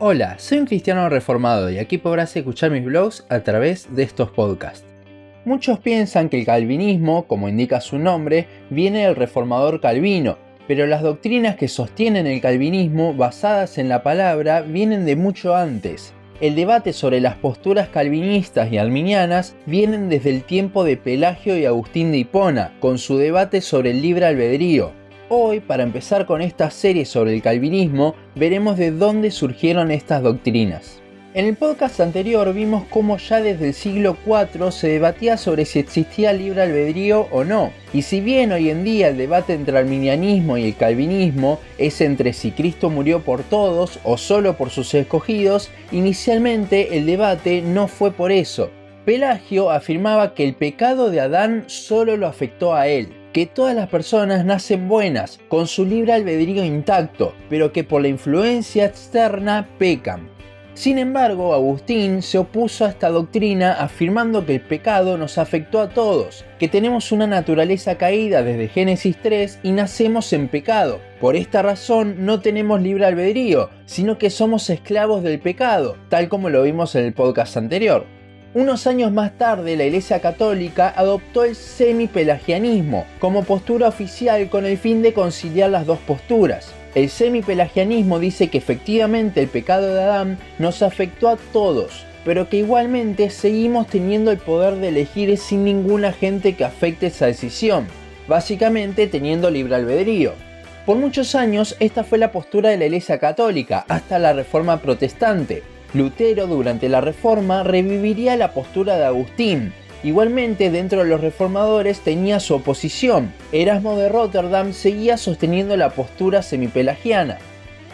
Hola, soy un cristiano reformado y aquí podrás escuchar mis blogs a través de estos podcasts. Muchos piensan que el calvinismo, como indica su nombre, viene del reformador Calvino, pero las doctrinas que sostienen el calvinismo basadas en la palabra vienen de mucho antes. El debate sobre las posturas calvinistas y arminianas vienen desde el tiempo de Pelagio y Agustín de Hipona, con su debate sobre el libre albedrío, Hoy, para empezar con esta serie sobre el calvinismo, veremos de dónde surgieron estas doctrinas. En el podcast anterior vimos cómo ya desde el siglo IV se debatía sobre si existía libre albedrío o no. Y si bien hoy en día el debate entre el arminianismo y el calvinismo es entre si Cristo murió por todos o solo por sus escogidos, inicialmente el debate no fue por eso. Pelagio afirmaba que el pecado de Adán solo lo afectó a él, que todas las personas nacen buenas, con su libre albedrío intacto, pero que por la influencia externa pecan. Sin embargo, Agustín se opuso a esta doctrina afirmando que el pecado nos afectó a todos, que tenemos una naturaleza caída desde Génesis 3 y nacemos en pecado. Por esta razón no tenemos libre albedrío, sino que somos esclavos del pecado, tal como lo vimos en el podcast anterior. Unos años más tarde, la Iglesia Católica adoptó el semipelagianismo como postura oficial con el fin de conciliar las dos posturas. El semipelagianismo dice que efectivamente el pecado de Adán nos afectó a todos, pero que igualmente seguimos teniendo el poder de elegir sin ninguna gente que afecte esa decisión, básicamente teniendo libre albedrío. Por muchos años esta fue la postura de la Iglesia Católica, hasta la Reforma Protestante, Lutero durante la Reforma reviviría la postura de Agustín. Igualmente dentro de los reformadores tenía su oposición. Erasmo de Rotterdam seguía sosteniendo la postura semipelagiana.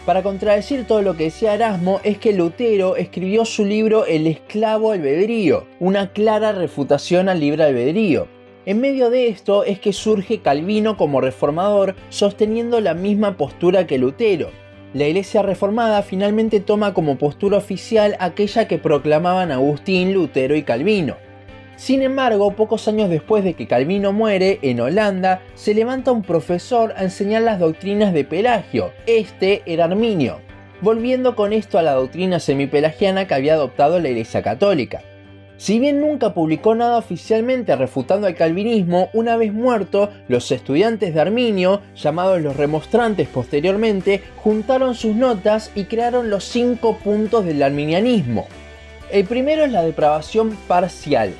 Para contradecir todo lo que decía Erasmo es que Lutero escribió su libro El esclavo albedrío, una clara refutación al libre albedrío. En medio de esto es que surge Calvino como reformador sosteniendo la misma postura que Lutero la Iglesia Reformada finalmente toma como postura oficial aquella que proclamaban Agustín, Lutero y Calvino. Sin embargo, pocos años después de que Calvino muere, en Holanda, se levanta un profesor a enseñar las doctrinas de Pelagio. Este era Arminio, volviendo con esto a la doctrina semipelagiana que había adoptado la Iglesia Católica. Si bien nunca publicó nada oficialmente refutando al calvinismo, una vez muerto, los estudiantes de Arminio, llamados los remonstrantes posteriormente, juntaron sus notas y crearon los cinco puntos del arminianismo. El primero es la depravación parcial,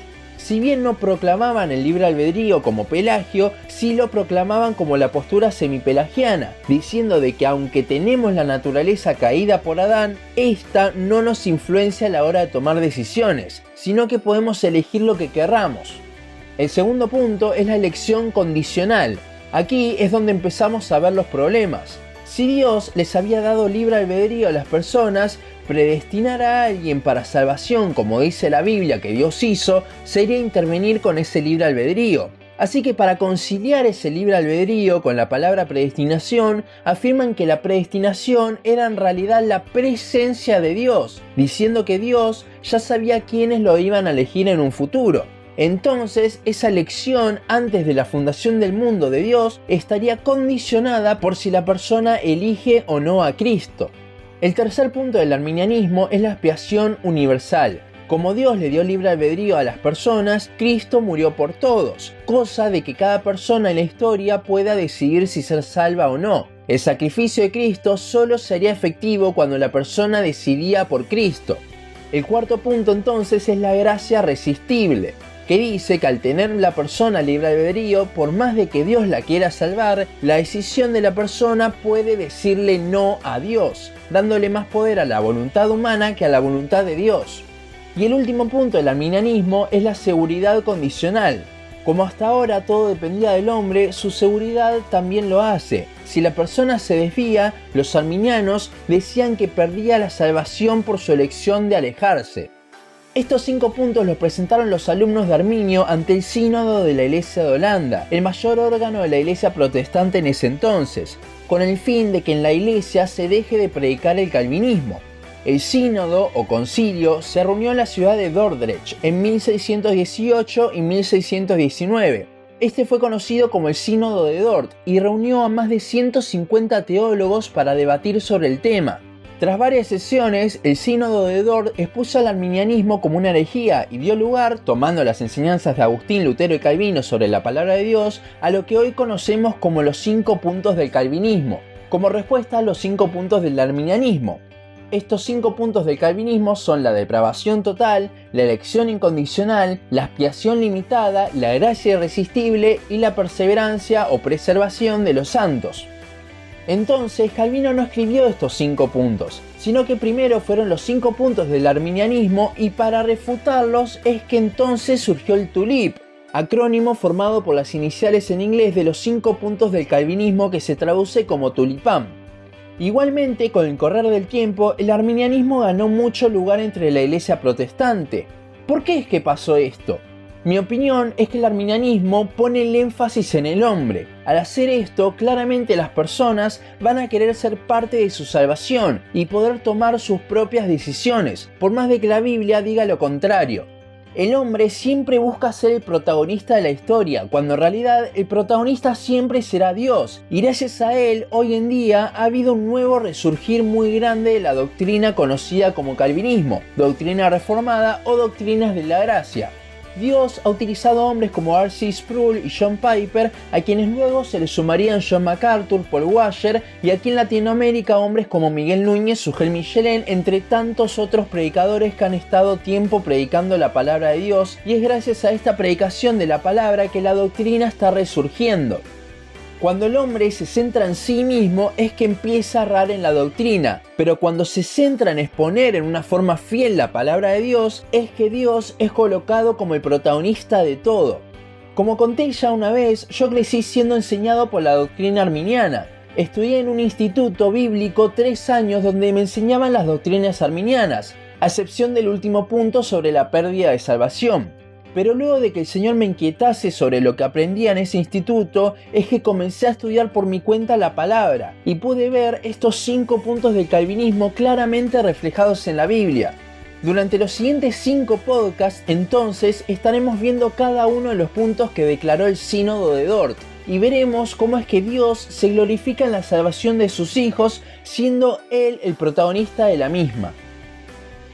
si bien no proclamaban el libre albedrío como Pelagio, sí lo proclamaban como la postura semipelagiana, diciendo de que aunque tenemos la naturaleza caída por Adán, esta no nos influencia a la hora de tomar decisiones, sino que podemos elegir lo que querramos. El segundo punto es la elección condicional. Aquí es donde empezamos a ver los problemas. Si Dios les había dado libre albedrío a las personas, predestinar a alguien para salvación, como dice la Biblia que Dios hizo, sería intervenir con ese libre albedrío. Así que para conciliar ese libre albedrío con la palabra predestinación, afirman que la predestinación era en realidad la presencia de Dios, diciendo que Dios ya sabía quiénes lo iban a elegir en un futuro. Entonces, esa elección antes de la fundación del mundo de Dios estaría condicionada por si la persona elige o no a Cristo. El tercer punto del arminianismo es la expiación universal. Como Dios le dio libre albedrío a las personas, Cristo murió por todos, cosa de que cada persona en la historia pueda decidir si ser salva o no. El sacrificio de Cristo solo sería efectivo cuando la persona decidía por Cristo. El cuarto punto entonces es la gracia resistible que dice que al tener la persona libre albedrío, por más de que Dios la quiera salvar, la decisión de la persona puede decirle no a Dios, dándole más poder a la voluntad humana que a la voluntad de Dios. Y el último punto del arminianismo es la seguridad condicional. Como hasta ahora todo dependía del hombre, su seguridad también lo hace. Si la persona se desvía, los arminianos decían que perdía la salvación por su elección de alejarse. Estos cinco puntos los presentaron los alumnos de Arminio ante el Sínodo de la Iglesia de Holanda, el mayor órgano de la Iglesia protestante en ese entonces, con el fin de que en la Iglesia se deje de predicar el calvinismo. El sínodo o concilio se reunió en la ciudad de Dordrecht en 1618 y 1619. Este fue conocido como el Sínodo de Dort y reunió a más de 150 teólogos para debatir sobre el tema. Tras varias sesiones, el sínodo de Dort expuso al arminianismo como una herejía y dio lugar, tomando las enseñanzas de Agustín, Lutero y Calvino sobre la palabra de Dios, a lo que hoy conocemos como los cinco puntos del calvinismo, como respuesta a los cinco puntos del arminianismo. Estos cinco puntos del calvinismo son la depravación total, la elección incondicional, la expiación limitada, la gracia irresistible y la perseverancia o preservación de los santos. Entonces Calvino no escribió estos cinco puntos, sino que primero fueron los cinco puntos del arminianismo y para refutarlos es que entonces surgió el tulip, acrónimo formado por las iniciales en inglés de los cinco puntos del calvinismo que se traduce como tulipán. Igualmente, con el correr del tiempo, el arminianismo ganó mucho lugar entre la iglesia protestante. ¿Por qué es que pasó esto? Mi opinión es que el arminianismo pone el énfasis en el hombre. Al hacer esto, claramente las personas van a querer ser parte de su salvación y poder tomar sus propias decisiones, por más de que la Biblia diga lo contrario. El hombre siempre busca ser el protagonista de la historia, cuando en realidad el protagonista siempre será Dios. Y gracias a él, hoy en día ha habido un nuevo resurgir muy grande de la doctrina conocida como calvinismo, doctrina reformada o doctrinas de la gracia. Dios ha utilizado hombres como R.C. Sproul y John Piper, a quienes luego se les sumarían John MacArthur, Paul Washer y aquí en Latinoamérica hombres como Miguel Núñez, Sugel Michelén, entre tantos otros predicadores que han estado tiempo predicando la palabra de Dios y es gracias a esta predicación de la palabra que la doctrina está resurgiendo. Cuando el hombre se centra en sí mismo es que empieza a errar en la doctrina, pero cuando se centra en exponer en una forma fiel la palabra de Dios es que Dios es colocado como el protagonista de todo. Como conté ya una vez, yo crecí siendo enseñado por la doctrina arminiana. Estudié en un instituto bíblico tres años donde me enseñaban las doctrinas arminianas, a excepción del último punto sobre la pérdida de salvación pero luego de que el Señor me inquietase sobre lo que aprendía en ese instituto, es que comencé a estudiar por mi cuenta la palabra y pude ver estos cinco puntos del calvinismo claramente reflejados en la Biblia. Durante los siguientes cinco podcasts, entonces, estaremos viendo cada uno de los puntos que declaró el Sínodo de Dort y veremos cómo es que Dios se glorifica en la salvación de sus hijos, siendo Él el protagonista de la misma.